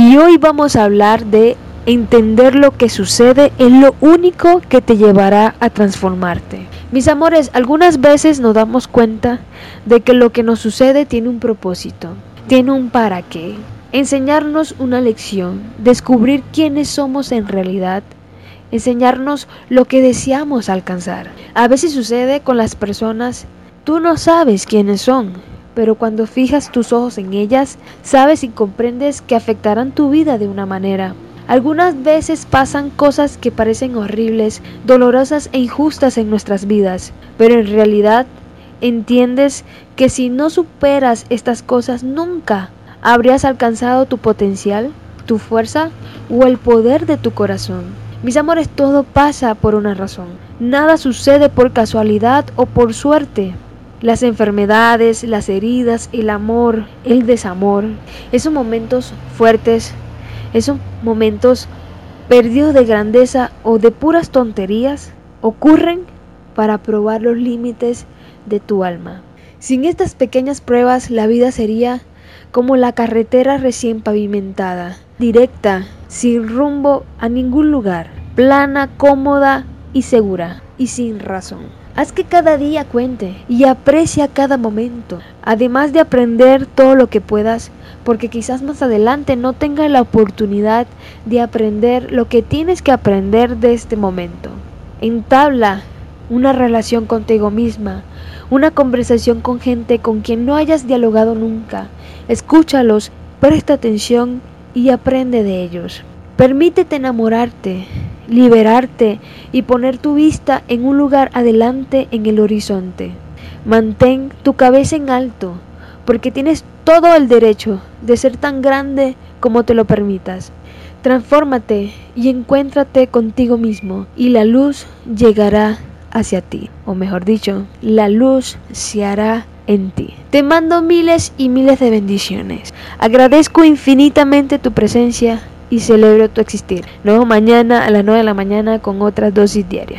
Y hoy vamos a hablar de entender lo que sucede es lo único que te llevará a transformarte. Mis amores, algunas veces nos damos cuenta de que lo que nos sucede tiene un propósito, tiene un para qué, enseñarnos una lección, descubrir quiénes somos en realidad, enseñarnos lo que deseamos alcanzar. A veces sucede con las personas, tú no sabes quiénes son, pero cuando fijas tus ojos en ellas, sabes y comprendes que afectarán tu vida de una manera. Algunas veces pasan cosas que parecen horribles, dolorosas e injustas en nuestras vidas, pero en realidad entiendes que si no superas estas cosas nunca habrías alcanzado tu potencial, tu fuerza o el poder de tu corazón. Mis amores, todo pasa por una razón. Nada sucede por casualidad o por suerte. Las enfermedades, las heridas, el amor, el desamor, esos momentos fuertes, esos momentos perdidos de grandeza o de puras tonterías, ocurren para probar los límites de tu alma. Sin estas pequeñas pruebas la vida sería como la carretera recién pavimentada, directa, sin rumbo a ningún lugar, plana, cómoda y segura, y sin razón. Haz que cada día cuente y aprecia cada momento, además de aprender todo lo que puedas, porque quizás más adelante no tengas la oportunidad de aprender lo que tienes que aprender de este momento. Entabla una relación contigo misma, una conversación con gente con quien no hayas dialogado nunca. Escúchalos, presta atención y aprende de ellos. Permítete enamorarte, liberarte y poner tu vista en un lugar adelante en el horizonte. Mantén tu cabeza en alto, porque tienes todo el derecho de ser tan grande como te lo permitas. Transfórmate y encuéntrate contigo mismo y la luz llegará hacia ti, o mejor dicho, la luz se hará en ti. Te mando miles y miles de bendiciones. Agradezco infinitamente tu presencia y celebro tu existir. Luego mañana a las 9 de la mañana con otra dosis diaria.